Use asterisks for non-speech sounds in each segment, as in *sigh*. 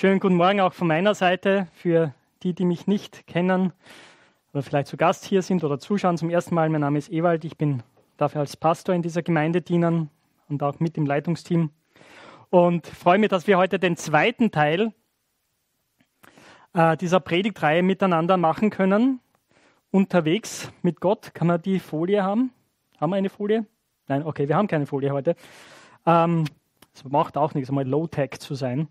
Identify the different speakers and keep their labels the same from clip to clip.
Speaker 1: Schönen guten Morgen auch von meiner Seite für die, die mich nicht kennen oder vielleicht zu Gast hier sind oder zuschauen zum ersten Mal. Mein Name ist Ewald, ich bin dafür als Pastor in dieser Gemeinde dienen und auch mit im Leitungsteam. Und freue mich, dass wir heute den zweiten Teil äh, dieser Predigtreihe miteinander machen können. Unterwegs mit Gott. Kann man die Folie haben? Haben wir eine Folie? Nein, okay, wir haben keine Folie heute. Ähm, es macht auch nichts, einmal Low-Tech zu sein.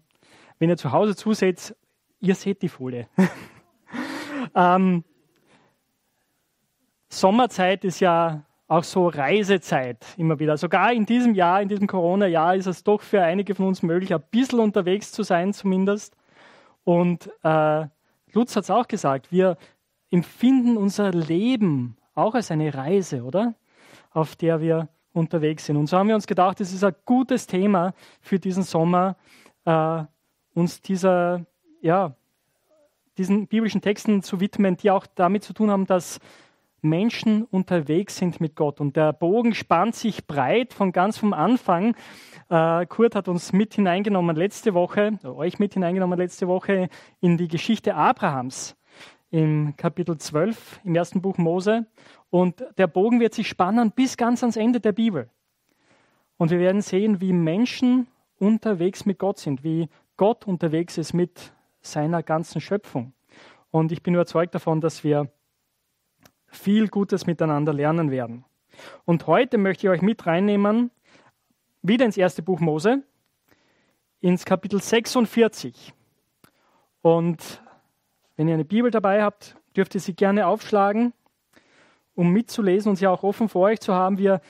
Speaker 1: Wenn ihr zu Hause zuseht, ihr seht die Folie. *laughs* ähm, Sommerzeit ist ja auch so Reisezeit immer wieder. Sogar in diesem Jahr, in diesem Corona-Jahr, ist es doch für einige von uns möglich, ein bisschen unterwegs zu sein zumindest. Und äh, Lutz hat es auch gesagt, wir empfinden unser Leben auch als eine Reise, oder? Auf der wir unterwegs sind. Und so haben wir uns gedacht, es ist ein gutes Thema für diesen Sommer, äh, uns dieser, ja, diesen biblischen Texten zu widmen, die auch damit zu tun haben, dass Menschen unterwegs sind mit Gott. Und der Bogen spannt sich breit von ganz vom Anfang. Äh, Kurt hat uns mit hineingenommen letzte Woche, euch mit hineingenommen letzte Woche in die Geschichte Abrahams im Kapitel 12 im ersten Buch Mose. Und der Bogen wird sich spannen bis ganz ans Ende der Bibel. Und wir werden sehen, wie Menschen unterwegs mit Gott sind, wie Gott unterwegs ist mit seiner ganzen Schöpfung. Und ich bin überzeugt davon, dass wir viel Gutes miteinander lernen werden. Und heute möchte ich euch mit reinnehmen, wieder ins erste Buch Mose, ins Kapitel 46. Und wenn ihr eine Bibel dabei habt, dürft ihr sie gerne aufschlagen, um mitzulesen und sie auch offen vor euch zu haben. Wir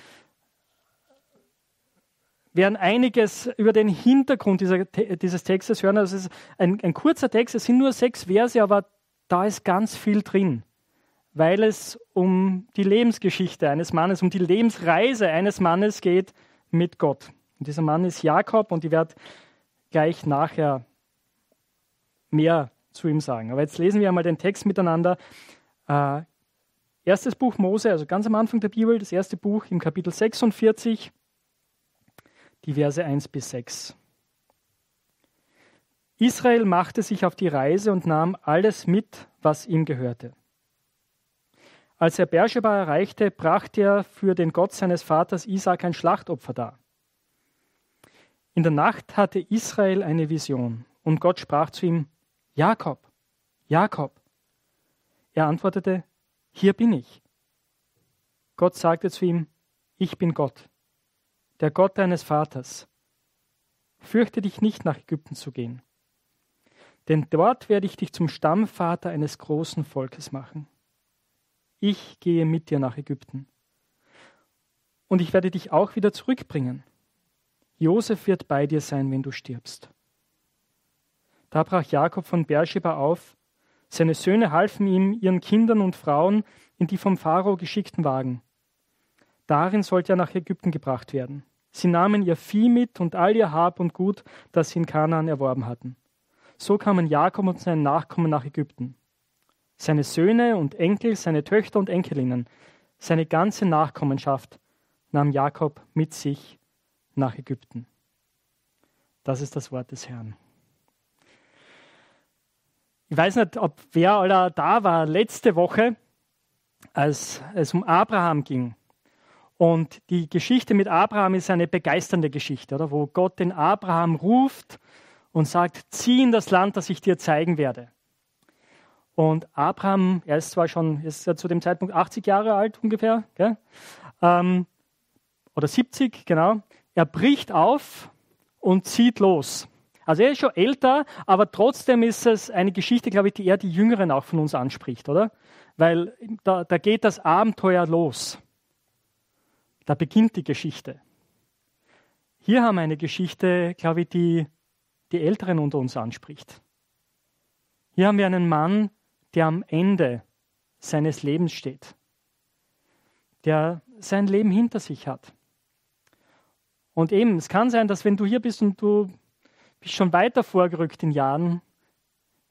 Speaker 1: werden einiges über den Hintergrund dieser, dieses Textes hören. Also es ist ein, ein kurzer Text, es sind nur sechs Verse, aber da ist ganz viel drin, weil es um die Lebensgeschichte eines Mannes, um die Lebensreise eines Mannes geht mit Gott. Und dieser Mann ist Jakob und ich werde gleich nachher mehr zu ihm sagen. Aber jetzt lesen wir einmal den Text miteinander. Äh, erstes Buch Mose, also ganz am Anfang der Bibel, das erste Buch im Kapitel 46, die Verse 1 bis 6. Israel machte sich auf die Reise und nahm alles mit, was ihm gehörte. Als er Beersheba erreichte, brachte er für den Gott seines Vaters Isaac ein Schlachtopfer dar. In der Nacht hatte Israel eine Vision und Gott sprach zu ihm, Jakob, Jakob. Er antwortete, hier bin ich. Gott sagte zu ihm, ich bin Gott, der Gott deines Vaters. Fürchte dich nicht, nach Ägypten zu gehen, denn dort werde ich dich zum Stammvater eines großen Volkes machen. Ich gehe mit dir nach Ägypten. Und ich werde dich auch wieder zurückbringen. Josef wird bei dir sein, wenn du stirbst. Da brach Jakob von Beersheba auf. Seine Söhne halfen ihm, ihren Kindern und Frauen in die vom Pharao geschickten Wagen. Darin sollte er nach Ägypten gebracht werden. Sie nahmen ihr Vieh mit und all ihr Hab und Gut, das sie in Kanaan erworben hatten. So kamen Jakob und seine Nachkommen nach Ägypten. Seine Söhne und Enkel, seine Töchter und Enkelinnen, seine ganze Nachkommenschaft nahm Jakob mit sich nach Ägypten. Das ist das Wort des Herrn. Ich weiß nicht, ob wer aller da war letzte Woche, als es um Abraham ging. Und die Geschichte mit Abraham ist eine begeisternde Geschichte, oder? wo Gott den Abraham ruft und sagt, zieh in das Land, das ich dir zeigen werde. Und Abraham, er ist zwar schon, ist ja zu dem Zeitpunkt 80 Jahre alt ungefähr, ähm, oder 70, genau. Er bricht auf und zieht los. Also er ist schon älter, aber trotzdem ist es eine Geschichte, glaube ich, die eher die Jüngeren auch von uns anspricht, oder? Weil da, da geht das Abenteuer los. Da beginnt die Geschichte. Hier haben wir eine Geschichte, glaube ich, die die Älteren unter uns anspricht. Hier haben wir einen Mann, der am Ende seines Lebens steht, der sein Leben hinter sich hat. Und eben, es kann sein, dass wenn du hier bist und du bist schon weiter vorgerückt in Jahren,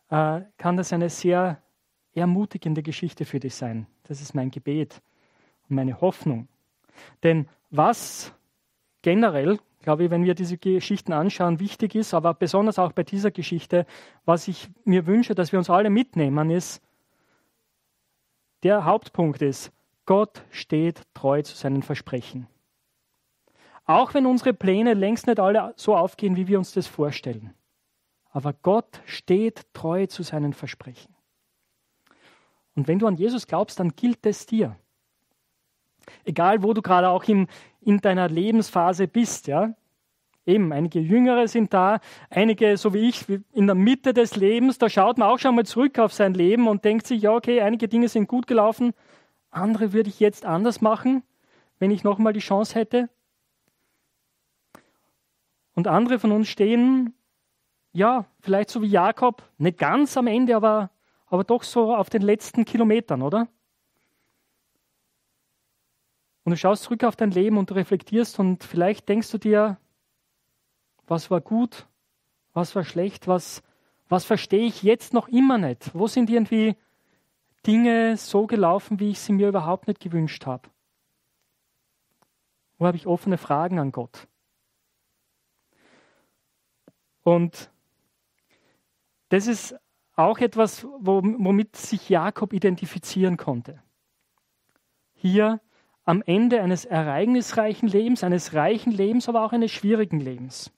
Speaker 1: äh, kann das eine sehr ermutigende Geschichte für dich sein. Das ist mein Gebet und meine Hoffnung. Denn was generell, glaube ich, wenn wir diese Geschichten anschauen, wichtig ist, aber besonders auch bei dieser Geschichte, was ich mir wünsche, dass wir uns alle mitnehmen, ist, der Hauptpunkt ist, Gott steht treu zu seinen Versprechen. Auch wenn unsere Pläne längst nicht alle so aufgehen, wie wir uns das vorstellen. Aber Gott steht treu zu seinen Versprechen. Und wenn du an Jesus glaubst, dann gilt es dir. Egal, wo du gerade auch in, in deiner Lebensphase bist, ja. Eben, einige Jüngere sind da, einige, so wie ich, in der Mitte des Lebens, da schaut man auch schon mal zurück auf sein Leben und denkt sich, ja, okay, einige Dinge sind gut gelaufen, andere würde ich jetzt anders machen, wenn ich nochmal die Chance hätte. Und andere von uns stehen, ja, vielleicht so wie Jakob, nicht ganz am Ende, aber, aber doch so auf den letzten Kilometern, oder? Und du schaust zurück auf dein Leben und du reflektierst und vielleicht denkst du dir, was war gut, was war schlecht, was, was verstehe ich jetzt noch immer nicht? Wo sind irgendwie Dinge so gelaufen, wie ich sie mir überhaupt nicht gewünscht habe? Wo habe ich offene Fragen an Gott? Und das ist auch etwas, womit sich Jakob identifizieren konnte. Hier am Ende eines ereignisreichen Lebens, eines reichen Lebens, aber auch eines schwierigen Lebens.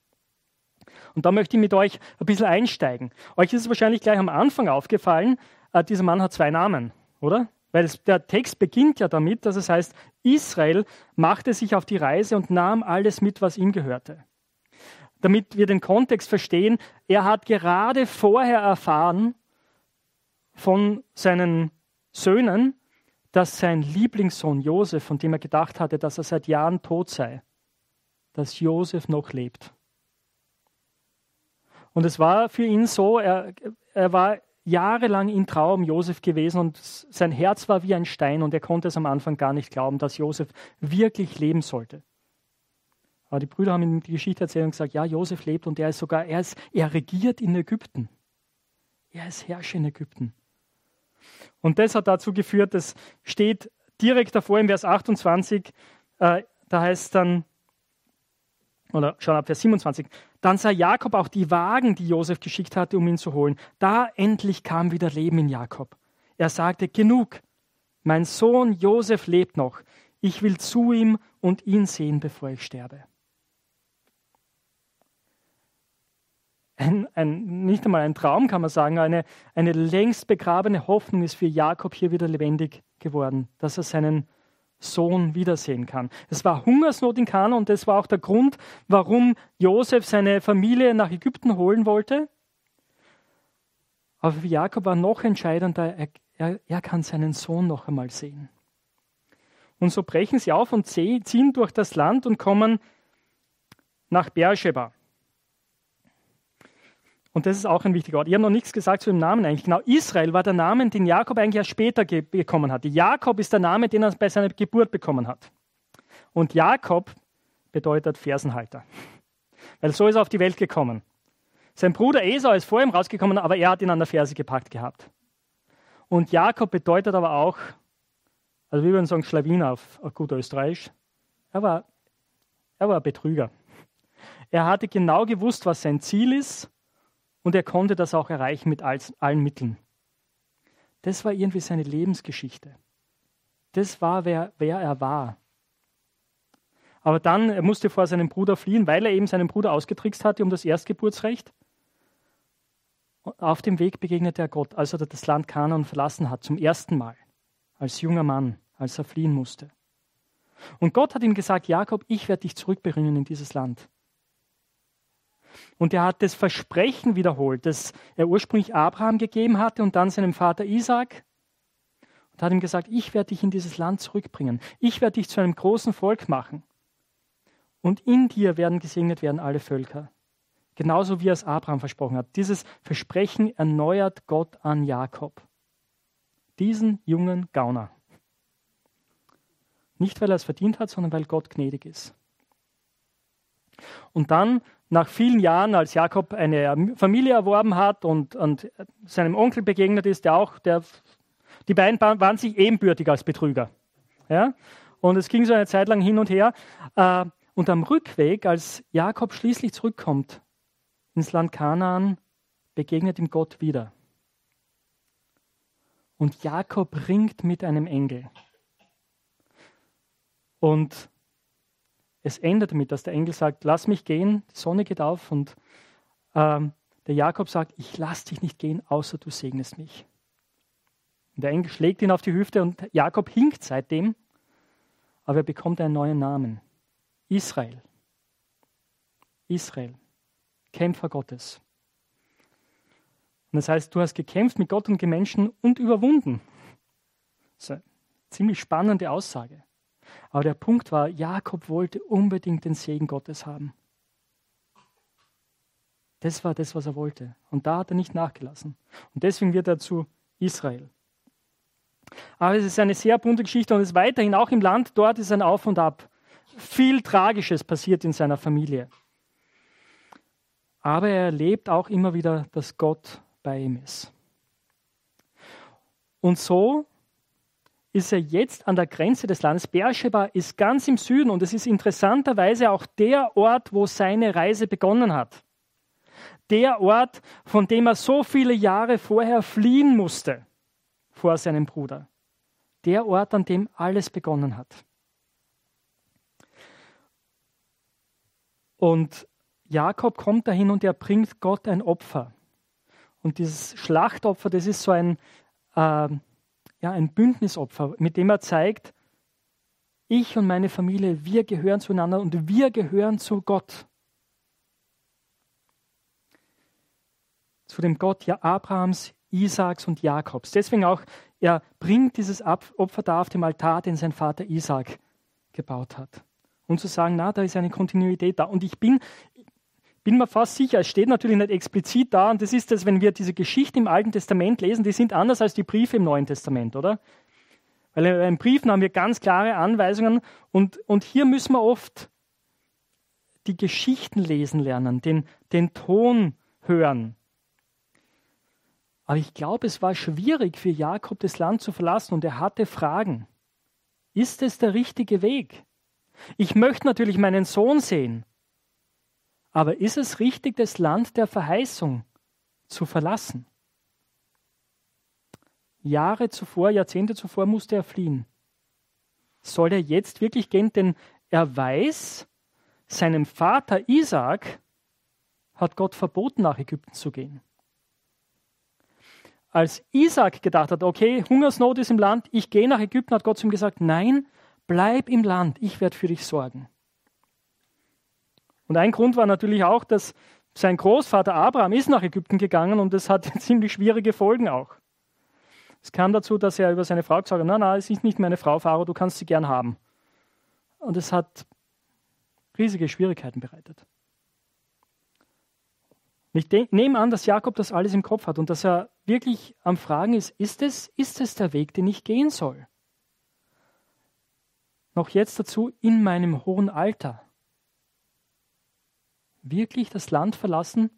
Speaker 1: Und da möchte ich mit euch ein bisschen einsteigen. Euch ist es wahrscheinlich gleich am Anfang aufgefallen, äh, dieser Mann hat zwei Namen, oder? Weil es, der Text beginnt ja damit, dass es heißt, Israel machte sich auf die Reise und nahm alles mit, was ihm gehörte. Damit wir den Kontext verstehen, er hat gerade vorher erfahren von seinen Söhnen, dass sein Lieblingssohn Josef, von dem er gedacht hatte, dass er seit Jahren tot sei, dass Josef noch lebt. Und es war für ihn so, er, er war jahrelang in Trauer um Josef gewesen und sein Herz war wie ein Stein und er konnte es am Anfang gar nicht glauben, dass Josef wirklich leben sollte. Aber die Brüder haben ihm die Geschichte erzählt und gesagt, ja, Josef lebt und er ist sogar, er, ist, er regiert in Ägypten. Er ist Herrscher in Ägypten. Und das hat dazu geführt, das steht direkt davor im Vers 28, äh, da heißt dann, oder schon ab Vers 27, dann sah Jakob auch die Wagen, die Josef geschickt hatte, um ihn zu holen. Da endlich kam wieder Leben in Jakob. Er sagte, genug, mein Sohn Josef lebt noch. Ich will zu ihm und ihn sehen, bevor ich sterbe. Ein, ein, nicht einmal ein Traum, kann man sagen, eine, eine längst begrabene Hoffnung ist für Jakob hier wieder lebendig geworden, dass er seinen Sohn wiedersehen kann. Es war Hungersnot in Kana und das war auch der Grund, warum Josef seine Familie nach Ägypten holen wollte. Aber für Jakob war noch entscheidender, er, er, er kann seinen Sohn noch einmal sehen. Und so brechen sie auf und ziehen durch das Land und kommen nach Beersheba. Und das ist auch ein wichtiger Ort. Ich habe noch nichts gesagt zu dem Namen eigentlich. Genau, Israel war der Name, den Jakob eigentlich erst später bekommen hat. Jakob ist der Name, den er bei seiner Geburt bekommen hat. Und Jakob bedeutet Fersenhalter. Weil so ist er auf die Welt gekommen. Sein Bruder Esau ist vor ihm rausgekommen, aber er hat ihn an der Ferse gepackt gehabt. Und Jakob bedeutet aber auch, also wir würden sagen Schlawiner auf, auf gut Österreichisch, er war, er war ein Betrüger. Er hatte genau gewusst, was sein Ziel ist und er konnte das auch erreichen mit allen Mitteln. Das war irgendwie seine Lebensgeschichte. Das war, wer, wer er war. Aber dann, er musste vor seinem Bruder fliehen, weil er eben seinen Bruder ausgetrickst hatte um das Erstgeburtsrecht. Auf dem Weg begegnete er Gott, als er das Land Kanaan verlassen hat, zum ersten Mal, als junger Mann, als er fliehen musste. Und Gott hat ihm gesagt, Jakob, ich werde dich zurückbringen in dieses Land. Und er hat das Versprechen wiederholt, das er ursprünglich Abraham gegeben hatte und dann seinem Vater Isaac. Und hat ihm gesagt, ich werde dich in dieses Land zurückbringen. Ich werde dich zu einem großen Volk machen. Und in dir werden gesegnet werden alle Völker. Genauso wie er es Abraham versprochen hat. Dieses Versprechen erneuert Gott an Jakob. Diesen jungen Gauner. Nicht, weil er es verdient hat, sondern weil Gott gnädig ist. Und dann nach vielen Jahren, als Jakob eine Familie erworben hat und, und seinem Onkel begegnet ist, der auch, der, die beiden waren sich ebenbürtig als Betrüger. Ja? Und es ging so eine Zeit lang hin und her. Äh, Und am Rückweg, als Jakob schließlich zurückkommt ins Land Kanaan, begegnet ihm Gott wieder. Und Jakob ringt mit einem Engel. Und es endet damit, dass der Engel sagt, lass mich gehen, die Sonne geht auf und ähm, der Jakob sagt, ich lass dich nicht gehen, außer du segnest mich. Und der Engel schlägt ihn auf die Hüfte und Jakob hinkt seitdem, aber er bekommt einen neuen Namen. Israel. Israel. Kämpfer Gottes. Und das heißt, du hast gekämpft mit Gott und den Menschen und überwunden. Das ist eine ziemlich spannende Aussage. Aber der Punkt war, Jakob wollte unbedingt den Segen Gottes haben. Das war das, was er wollte. Und da hat er nicht nachgelassen. Und deswegen wird er zu Israel. Aber es ist eine sehr bunte Geschichte und es ist weiterhin auch im Land, dort ist ein Auf und Ab. Viel Tragisches passiert in seiner Familie. Aber er erlebt auch immer wieder, dass Gott bei ihm ist. Und so ist er jetzt an der Grenze des Landes. Beersheba ist ganz im Süden und es ist interessanterweise auch der Ort, wo seine Reise begonnen hat. Der Ort, von dem er so viele Jahre vorher fliehen musste vor seinem Bruder. Der Ort, an dem alles begonnen hat. Und Jakob kommt dahin und er bringt Gott ein Opfer. Und dieses Schlachtopfer, das ist so ein, äh, ja, ein Bündnisopfer, mit dem er zeigt, ich und meine Familie, wir gehören zueinander und wir gehören zu Gott. Zu dem Gott ja Abrahams, Isaaks und Jakobs. Deswegen auch, er bringt dieses Opfer da auf dem Altar, den sein Vater Isaak gebaut hat. Und zu sagen, na, da ist eine Kontinuität da. Und ich bin, bin mir fast sicher, es steht natürlich nicht explizit da, und das ist das, wenn wir diese Geschichte im Alten Testament lesen, die sind anders als die Briefe im Neuen Testament, oder? Weil in Briefen haben wir ganz klare Anweisungen und, und hier müssen wir oft die Geschichten lesen lernen, den, den Ton hören. Aber ich glaube, es war schwierig für Jakob, das Land zu verlassen und er hatte Fragen. Ist es der richtige Weg? Ich möchte natürlich meinen Sohn sehen. Aber ist es richtig, das Land der Verheißung zu verlassen? Jahre zuvor, Jahrzehnte zuvor musste er fliehen. Soll er jetzt wirklich gehen? Denn er weiß, seinem Vater Isaac hat Gott verboten, nach Ägypten zu gehen. Als Isaac gedacht hat, okay, Hungersnot ist im Land, ich gehe nach Ägypten, hat Gott zu ihm gesagt, nein, bleib im Land, ich werde für dich sorgen. Und ein Grund war natürlich auch, dass sein Großvater Abraham ist nach Ägypten gegangen und das hatte *laughs* ziemlich schwierige Folgen auch. Es kam dazu, dass er über seine Frau gesagt hat, nein, nein, es ist nicht meine Frau, Pharao, du kannst sie gern haben. Und es hat riesige Schwierigkeiten bereitet. ich nehme an, dass Jakob das alles im Kopf hat und dass er wirklich am Fragen ist, ist es, ist es der Weg, den ich gehen soll? Noch jetzt dazu in meinem hohen Alter wirklich das Land verlassen,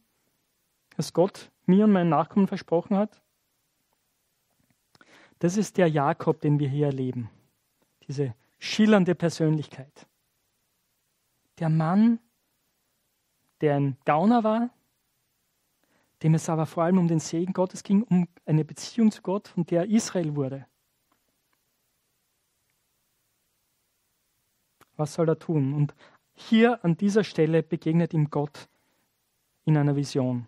Speaker 1: das Gott mir und meinen Nachkommen versprochen hat? Das ist der Jakob, den wir hier erleben. Diese schillernde Persönlichkeit. Der Mann, der ein Gauner war, dem es aber vor allem um den Segen Gottes ging, um eine Beziehung zu Gott, von der Israel wurde. Was soll er tun? Und hier an dieser Stelle begegnet ihm Gott in einer Vision.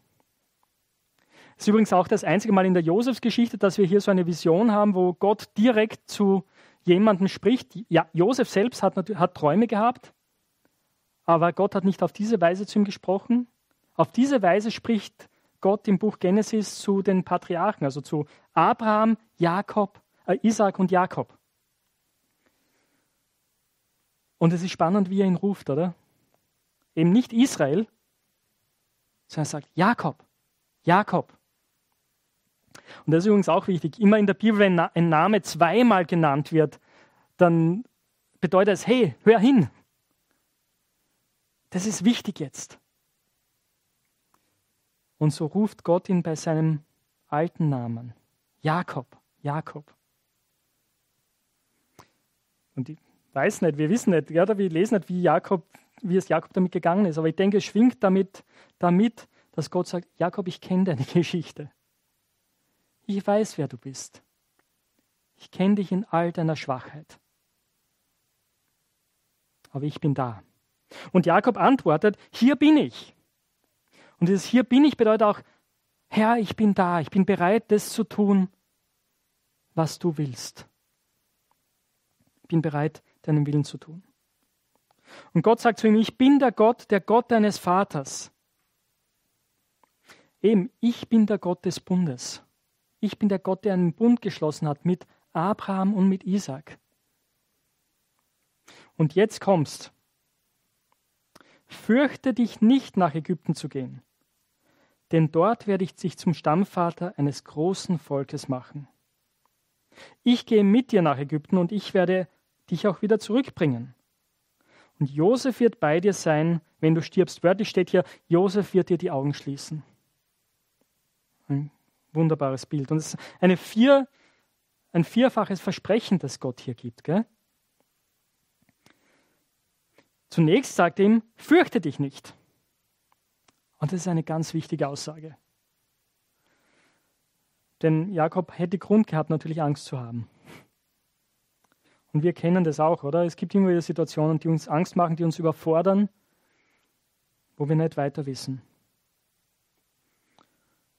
Speaker 1: Es ist übrigens auch das einzige Mal in der Josefsgeschichte, dass wir hier so eine Vision haben, wo Gott direkt zu jemandem spricht. Ja, Josef selbst hat, hat Träume gehabt, aber Gott hat nicht auf diese Weise zu ihm gesprochen. Auf diese Weise spricht Gott im Buch Genesis zu den Patriarchen, also zu Abraham, Jakob, äh, Isaac und Jakob. Und es ist spannend, wie er ihn ruft, oder? Eben nicht Israel, sondern er sagt Jakob, Jakob. Und das ist übrigens auch wichtig. Immer in der Bibel, wenn ein Name zweimal genannt wird, dann bedeutet es, hey, hör hin. Das ist wichtig jetzt. Und so ruft Gott ihn bei seinem alten Namen. Jakob, Jakob. Und weiß nicht, wir wissen nicht, ja, wir lesen nicht, wie Jakob wie es Jakob damit gegangen ist, aber ich denke, es schwingt damit, damit dass Gott sagt, Jakob, ich kenne deine *laughs* Geschichte. Ich weiß, wer du bist. Ich kenne dich in all deiner Schwachheit. Aber ich bin da. Und Jakob antwortet, hier bin ich. Und dieses Hier bin ich bedeutet auch, Herr, ich bin da, ich bin bereit, das zu tun, was du willst. Ich bin bereit, deinen Willen zu tun. Und Gott sagt zu ihm, ich bin der Gott, der Gott deines Vaters. Eben, ich bin der Gott des Bundes. Ich bin der Gott, der einen Bund geschlossen hat mit Abraham und mit Isaac. Und jetzt kommst. Fürchte dich nicht, nach Ägypten zu gehen, denn dort werde ich dich zum Stammvater eines großen Volkes machen. Ich gehe mit dir nach Ägypten und ich werde dich auch wieder zurückbringen. Und Josef wird bei dir sein, wenn du stirbst. Wörtlich steht hier, Josef wird dir die Augen schließen. Ein wunderbares Bild. Und es ist eine vier, ein vierfaches Versprechen, das Gott hier gibt. Gell? Zunächst sagt er ihm, fürchte dich nicht. Und das ist eine ganz wichtige Aussage. Denn Jakob hätte Grund gehabt, natürlich Angst zu haben. Und wir kennen das auch, oder? Es gibt immer wieder Situationen, die uns Angst machen, die uns überfordern, wo wir nicht weiter wissen.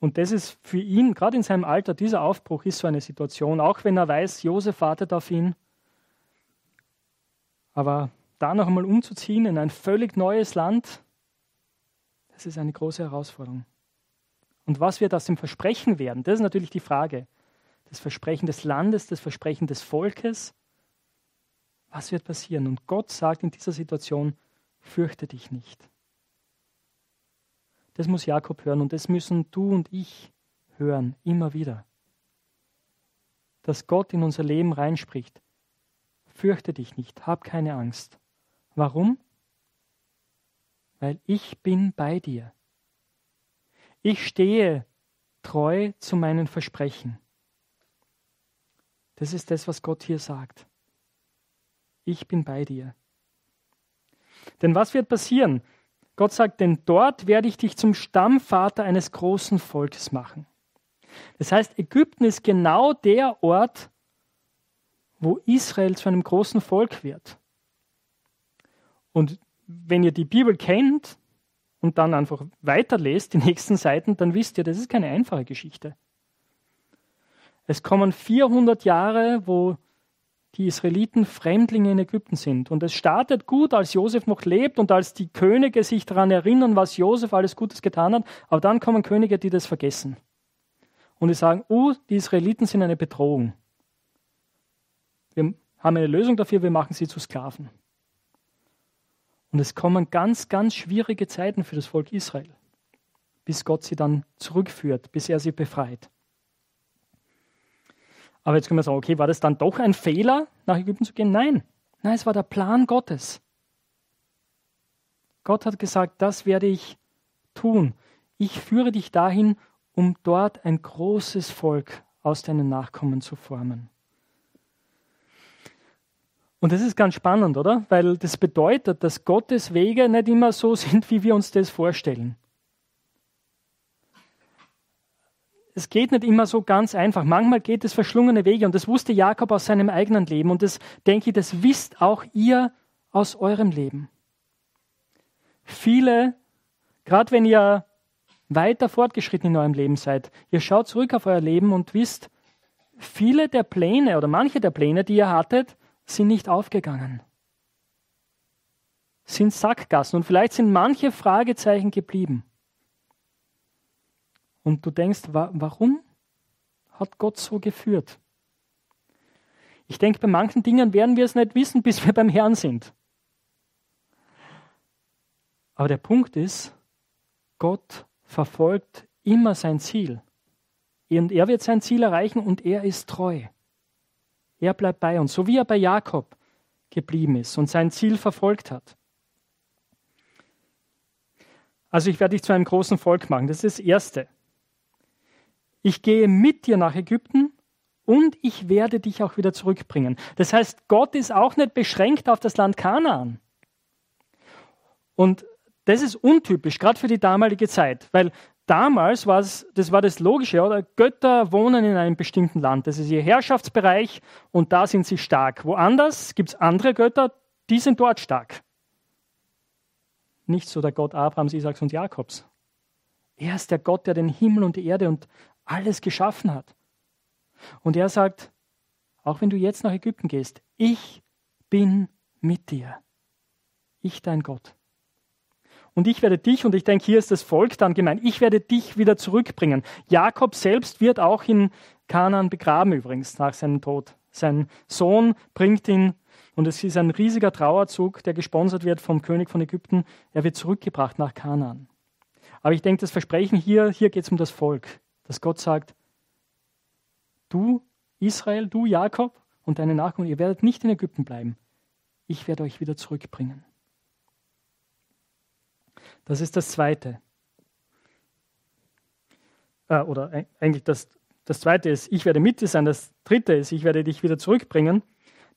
Speaker 1: Und das ist für ihn, gerade in seinem Alter, dieser Aufbruch ist so eine Situation, auch wenn er weiß, Josef wartet auf ihn. Aber da noch einmal umzuziehen in ein völlig neues Land, das ist eine große Herausforderung. Und was wird aus dem Versprechen werden? Das ist natürlich die Frage. Das Versprechen des Landes, das Versprechen des Volkes. Was wird passieren? Und Gott sagt in dieser Situation, fürchte dich nicht. Das muss Jakob hören und das müssen du und ich hören, immer wieder. Dass Gott in unser Leben reinspricht. Fürchte dich nicht, hab keine Angst. Warum? weil ich bin bei dir. Ich stehe treu zu meinen Versprechen. Das ist das, was Gott hier sagt. Ich bin bei dir. Denn was wird passieren? Gott sagt, denn dort werde ich dich zum Stammvater eines großen Volkes machen. Das heißt, Ägypten ist genau der Ort, wo Israel zu einem großen Volk wird. Und wenn ihr die Bibel kennt und dann einfach weiterlest, die nächsten Seiten, dann wisst ihr, das ist keine einfache Geschichte. Es kommen 400 Jahre, wo die Israeliten Fremdlinge in Ägypten sind. Und es startet gut, als Josef noch lebt und als die Könige sich daran erinnern, was Josef alles Gutes getan hat. Aber dann kommen Könige, die das vergessen. Und die sagen, oh, die Israeliten sind eine Bedrohung. Wir haben eine Lösung dafür, wir machen sie zu Sklaven. Und es kommen ganz, ganz schwierige Zeiten für das Volk Israel, bis Gott sie dann zurückführt, bis er sie befreit. Aber jetzt können wir sagen, okay, war das dann doch ein Fehler, nach Ägypten zu gehen? Nein, nein, es war der Plan Gottes. Gott hat gesagt, das werde ich tun. Ich führe dich dahin, um dort ein großes Volk aus deinen Nachkommen zu formen. Und das ist ganz spannend, oder? Weil das bedeutet, dass Gottes Wege nicht immer so *laughs* sind, wie wir uns das vorstellen. Es geht nicht immer so ganz einfach. Manchmal geht es verschlungene Wege und das wusste Jakob aus seinem eigenen Leben und das denke ich, das wisst auch ihr aus eurem Leben. Viele, gerade wenn ihr weiter fortgeschritten in eurem Leben seid, ihr schaut zurück auf euer Leben und wisst, viele der Pläne oder manche der Pläne, die ihr hattet, sind nicht aufgegangen, sind Sackgassen und vielleicht sind manche Fragezeichen geblieben. Und du denkst, warum hat Gott so geführt? Ich denke, bei manchen Dingen werden wir es nicht wissen, *laughs* bis wir beim Herrn sind. Aber der Punkt ist, Gott verfolgt immer sein Ziel. Und er wird sein Ziel erreichen und er ist treu. Er bleibt bei uns, so wie er bei Jakob geblieben ist und sein Ziel verfolgt hat. Also ich werde dich zu einem großen Volk machen. Das ist das Erste. Ich gehe mit dir nach Ägypten und ich werde dich auch wieder zurückbringen. Das heißt, Gott ist auch nicht beschränkt auf das Land Kanaan. Und das ist untypisch, gerade für die damalige Zeit, weil damals war es, das war das Logische, oder? Götter wohnen in einem bestimmten Land. Das ist ihr Herrschaftsbereich und da sind sie stark. Woanders gibt es andere Götter, die sind dort stark. Nicht so der Gott Abrahams, Isaaks und Jakobs. Er ist der Gott, der den Himmel und die Erde und alles geschaffen hat. Und er sagt, auch wenn du jetzt nach Ägypten gehst, ich bin mit dir. Ich dein Gott. Und ich werde dich, und ich denke, hier ist das Volk dann gemeint, ich werde dich wieder zurückbringen. Jakob selbst wird auch in Kanaan begraben übrigens nach seinem Tod. Sein Sohn bringt ihn, und es ist ein riesiger Trauerzug, der gesponsert wird vom König von Ägypten. Er wird zurückgebracht nach Kanaan. Aber ich denke, das Versprechen hier, hier geht es um das Volk, dass Gott sagt, du Israel, du Jakob und deine Nachkommen, ihr werdet nicht in Ägypten bleiben. Ich werde euch wieder zurückbringen. Das ist das Zweite. Äh, oder eigentlich das, das Zweite ist, ich werde mit dir sein. Das Dritte ist, ich werde dich wieder zurückbringen,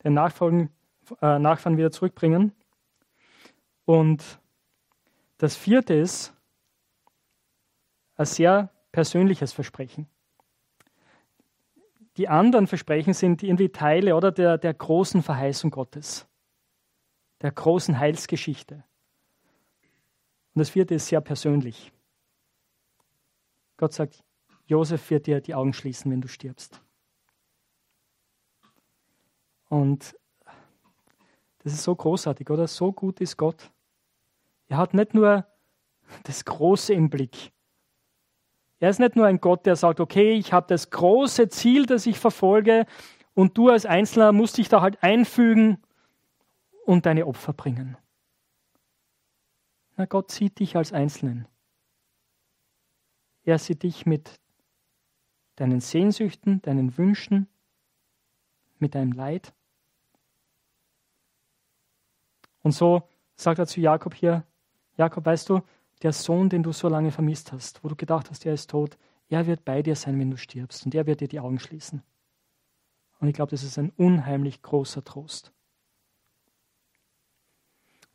Speaker 1: den Nachfolgen, äh, Nachfahren wieder zurückbringen. Und das Vierte ist ein sehr persönliches Versprechen. Die anderen Versprechen sind irgendwie Teile oder der, der großen Verheißung Gottes, der großen Heilsgeschichte. Und das vierte ist sehr persönlich. Gott sagt, Josef wird dir die Augen schließen, wenn du stirbst. Und das ist so großartig, oder? So gut ist Gott. Er hat nicht nur das Große im Blick. Er ist nicht nur ein Gott, der sagt, okay, ich habe das große Ziel, das ich verfolge, und du als Einzelner musst dich da halt einfügen und deine Opfer bringen. Na, Gott sieht dich als Einzelnen. Er sieht dich mit deinen Sehnsüchten, deinen Wünschen, mit deinem Leid. Und so sagt er zu Jakob hier, Jakob, weißt du, der Sohn, den du so lange vermisst hast, wo du gedacht hast, er ist tot, er wird bei dir sein, wenn du stirbst und er wird dir die Augen schließen. Und ich glaube, das ist ein unheimlich großer Trost.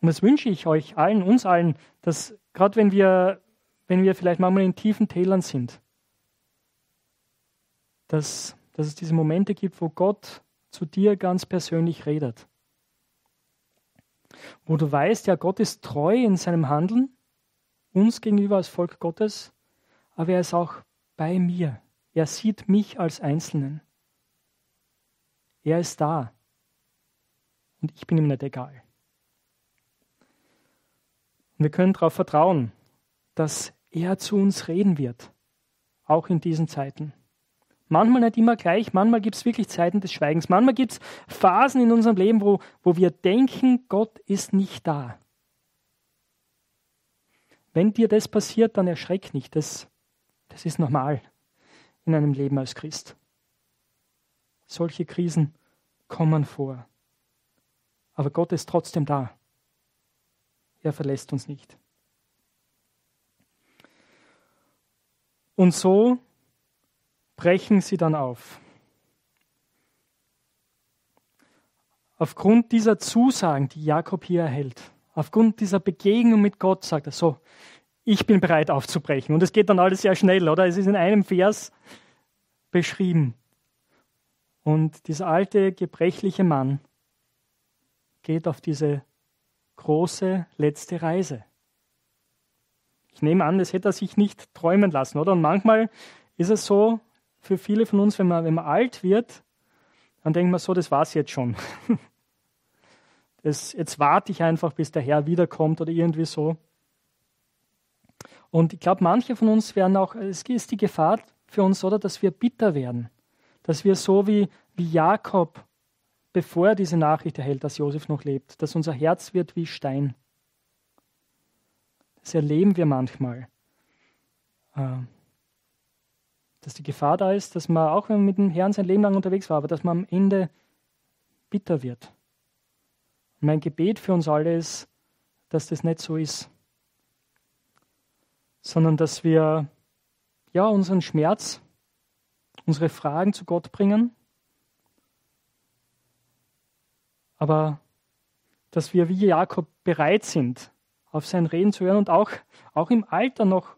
Speaker 1: Und das wünsche ich euch allen, uns allen, dass gerade wenn wir, wenn wir vielleicht manchmal in tiefen Tälern sind, dass, dass es diese Momente gibt, wo Gott zu dir ganz persönlich redet. Wo du weißt, ja, Gott ist treu in seinem Handeln, uns gegenüber als Volk Gottes, aber er ist auch bei mir. Er sieht mich als Einzelnen. Er ist da. Und ich bin ihm nicht egal. Und wir können darauf vertrauen, dass er zu uns reden wird, auch in diesen Zeiten. Manchmal nicht immer gleich, manchmal gibt es wirklich Zeiten des Schweigens, manchmal gibt es Phasen in unserem Leben, wo, wo wir denken, Gott ist nicht da. Wenn dir das passiert, dann erschreck nicht, das, das ist normal in einem Leben als Christ. Solche Krisen kommen vor. Aber Gott ist trotzdem da. Er verlässt uns nicht. Und so brechen sie dann auf. Aufgrund dieser Zusagen, die Jakob hier erhält, aufgrund dieser Begegnung mit Gott, sagt er so, ich bin bereit aufzubrechen. Und es geht dann alles sehr schnell, oder? Es ist in einem Vers beschrieben. Und dieser alte, gebrechliche Mann geht auf diese große letzte Reise. Ich nehme an, das hätte er sich nicht träumen lassen, oder? Und manchmal ist es so, für viele von uns, wenn man, wenn man alt wird, dann denkt man so, das war's jetzt schon. *laughs* Das, jetzt warte ich einfach, bis der Herr wiederkommt oder irgendwie so. Und ich glaube, manche von uns werden auch, es ist die Gefahr für uns, oder, dass wir bitter werden. Dass wir so wie, wie Jakob bevor er diese Nachricht erhält, dass Josef noch lebt, dass unser Herz wird wie Stein. Das erleben wir manchmal. Äh, dass die Gefahr da ist, dass man, auch wenn man mit dem Herrn sein Leben lang unterwegs war, aber dass man am Ende bitter wird. Und mein Gebet für uns alle ist, dass das nicht so ist, sondern dass wir ja unseren Schmerz, unsere Fragen zu Gott bringen aber dass wir wie Jakob bereit sind, auf sein Reden zu hören und auch, auch im Alter noch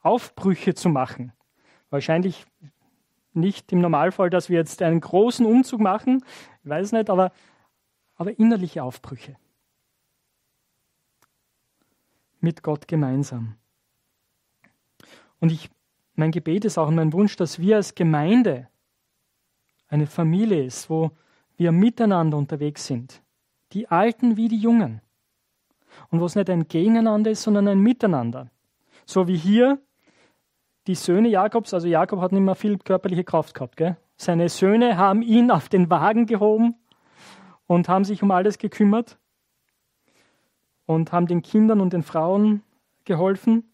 Speaker 1: Aufbrüche zu machen. Wahrscheinlich nicht im Normalfall, dass wir jetzt einen großen Umzug machen, ich weiß nicht, aber, aber innerliche Aufbrüche. Mit Gott gemeinsam. Und ich, mein Gebet ist auch und mein Wunsch, dass wir als Gemeinde eine Familie ist, wo wir miteinander unterwegs sind. Die Alten wie die Jungen. Und wo es nicht ein Gegeneinander ist, sondern ein Miteinander. So wie hier die Söhne Jakobs, also Jakob hat nicht mehr viel körperliche Kraft gehabt. Gell? Seine Söhne haben ihn auf den Wagen gehoben und haben sich um alles gekümmert und haben den Kindern und den Frauen geholfen.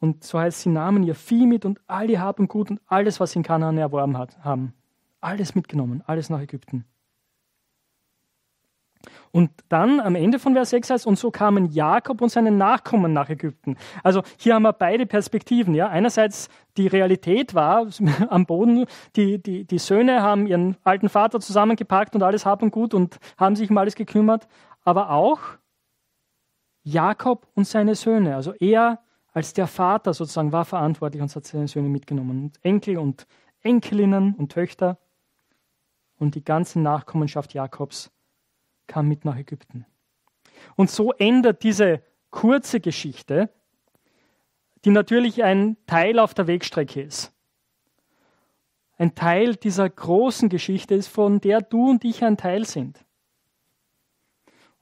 Speaker 1: Und so heißt, sie nahmen ihr Vieh mit und all ihr Hab und Gut und alles, was sie in Kanaan erworben hat, haben. Alles mitgenommen, alles nach Ägypten. Und dann am Ende von Vers 6 heißt, und so kamen Jakob und seine Nachkommen nach Ägypten. Also hier haben wir beide Perspektiven. Ja? Einerseits die Realität war *laughs* am Boden, die, die, die Söhne haben ihren alten Vater zusammengepackt und alles Hab und Gut und haben sich um alles gekümmert. Aber auch Jakob und seine Söhne. Also er als der Vater sozusagen war verantwortlich und hat seine Söhne mitgenommen. Und Enkel und Enkelinnen und Töchter und die ganze Nachkommenschaft Jakobs kam mit nach Ägypten. Und so endet diese kurze Geschichte, die natürlich ein Teil auf der Wegstrecke ist. Ein Teil dieser großen Geschichte ist, von der du und ich ein Teil sind.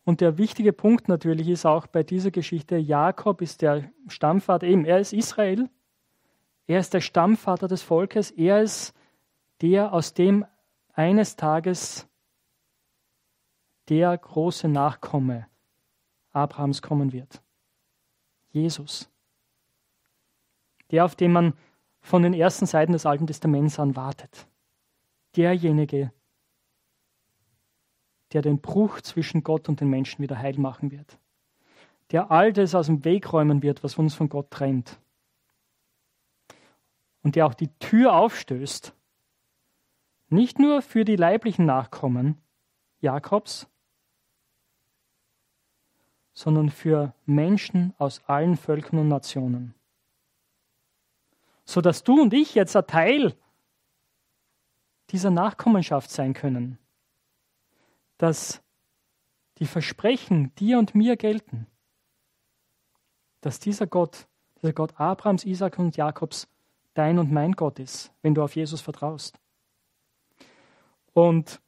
Speaker 1: Und der wichtige Punkt natürlich ist auch bei dieser Geschichte, Jakob ist der Stammvater, eben, er ist Israel, er ist der Stammvater des Volkes, er ist der, aus dem eines Tages der große Nachkomme Abrahams kommen wird. Jesus. Der, auf den man von den ersten Seiten des Alten Testaments an wartet. Derjenige, der den Bruch zwischen Gott und den Menschen wieder heil machen wird. Der all das aus dem Weg räumen wird, was uns von Gott trennt. Und der auch die Tür aufstößt, nicht nur für die leiblichen Nachkommen Jakobs, sondern für Menschen aus allen Völkern und Nationen. Sodass du und ich jetzt ein Teil dieser Nachkommenschaft sein können. Dass die Versprechen dir und mir gelten. Dass dieser Gott, dieser Gott Abrahams, Isaac und Jakobs dein und mein Gott ist, wenn du auf Jesus vertraust. Und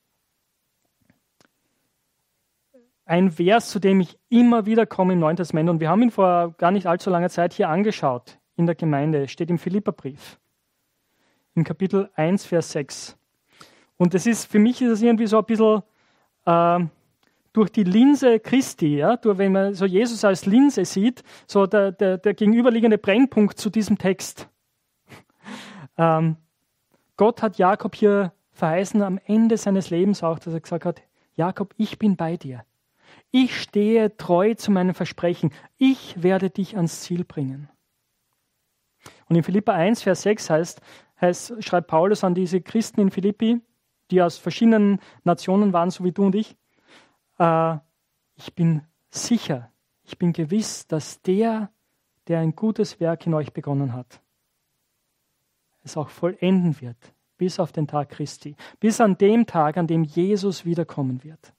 Speaker 1: ein Vers, zu dem ich immer wieder komme im Neuen Testament. Und wir haben ihn vor gar nicht allzu langer Zeit hier angeschaut in der Gemeinde. Steht im Philipperbrief. Im Kapitel 1, Vers 6. Und das ist, für mich ist es irgendwie so ein bisschen äh, durch die Linse Christi, ja, durch, wenn man so Jesus als Linse sieht, so der, der, der gegenüberliegende Brennpunkt zu diesem Text. *laughs* Ähm, Gott hat Jakob hier verheißen am Ende seines Lebens auch, dass er gesagt hat, Jakob, ich bin bei dir. Ich stehe treu zu meinem Versprechen. Ich werde dich ans Ziel bringen. Und in Philippa 1, Vers 6 heißt, heißt, schreibt Paulus an diese Christen in Philippi, die aus verschiedenen Nationen waren, so wie du und ich, äh, ich bin sicher, ich bin gewiss, dass der, der ein gutes Werk in euch begonnen hat, es auch vollenden wird, bis auf den Tag Christi, bis an dem Tag, an dem Jesus wiederkommen wird.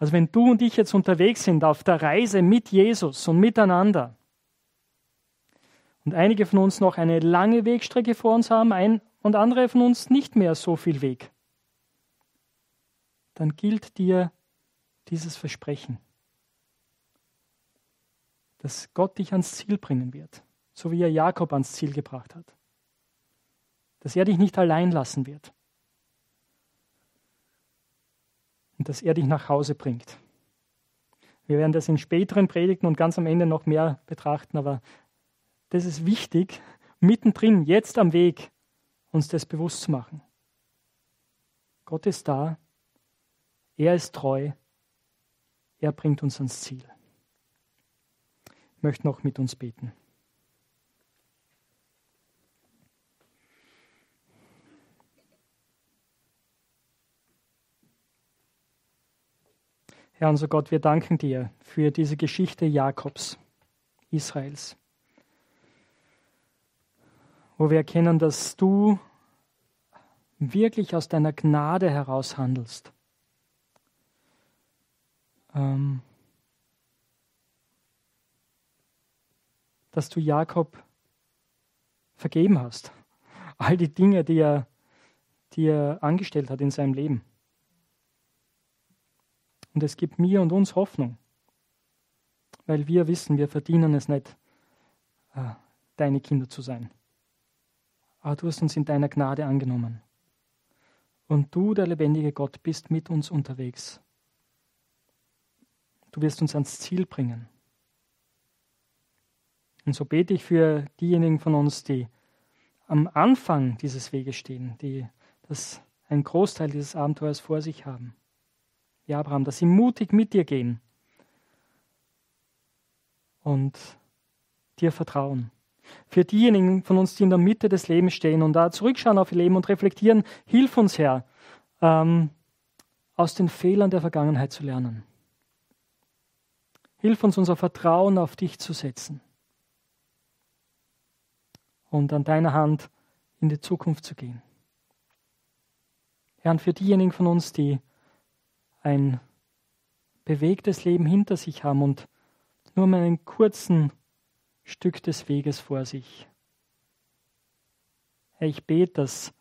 Speaker 1: Also wenn du und ich jetzt unterwegs sind auf der Reise mit Jesus und miteinander und einige von uns noch eine lange Wegstrecke vor uns haben ein, und andere von uns nicht mehr so viel Weg, dann gilt dir dieses Versprechen, dass Gott dich ans Ziel bringen wird, so wie er Jakob ans Ziel gebracht hat, dass er dich nicht allein lassen wird. Und dass er dich nach Hause bringt. Wir werden das in späteren Predigten und ganz am Ende noch mehr betrachten, aber das ist wichtig, mittendrin, jetzt am Weg, uns das bewusst zu machen. Gott ist da, er ist treu, er bringt uns ans Ziel. Ich möchte noch mit uns beten. Herr unser Gott, wir danken dir für diese Geschichte Jakobs, Israels, wo wir erkennen, dass du wirklich aus deiner Gnade heraus handelst. Ähm, dass du Jakob vergeben hast. All die Dinge, die er, die er angestellt hat in seinem Leben. Und es gibt mir und uns Hoffnung, weil wir wissen, wir verdienen es nicht, äh, deine Kinder zu sein. Aber du hast uns in deiner Gnade angenommen. Und du, der lebendige Gott, bist mit uns unterwegs. Du wirst uns ans Ziel bringen. Und so bete ich für diejenigen von uns, die am Anfang dieses Weges stehen, die das einen Großteil dieses Abenteuers vor sich haben. Wie Abraham, dass sie mutig mit dir gehen und dir vertrauen. Für diejenigen von uns, die in der Mitte des Lebens stehen und da zurückschauen auf ihr Leben und reflektieren, hilf uns, Herr, ähm, aus den Fehlern der Vergangenheit zu lernen. Hilf uns, unser Vertrauen auf dich zu setzen und an deiner Hand in die Zukunft zu gehen. Herr, und für diejenigen von uns, die ein bewegtes Leben hinter sich haben und nur mal einen kurzen Stück des Weges vor sich. Herr, ich bete, dass,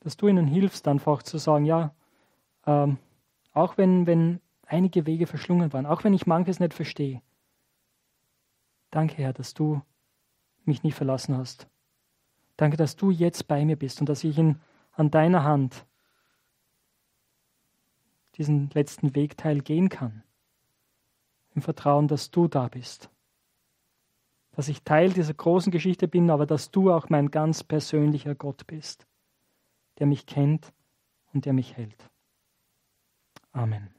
Speaker 1: dass du ihnen hilfst, einfach zu sagen, ja, ähm, auch wenn, wenn einige Wege verschlungen waren, auch wenn ich manches nicht verstehe. Danke, Herr, dass du mich nie verlassen hast. Danke, dass du jetzt bei mir bist und dass ich in, an deiner Hand diesen letzten Wegteil gehen kann. Im Vertrauen, dass du da bist. Dass ich Teil dieser großen Geschichte bin, aber dass du auch mein ganz persönlicher Gott bist, der mich kennt und der mich hält. Amen.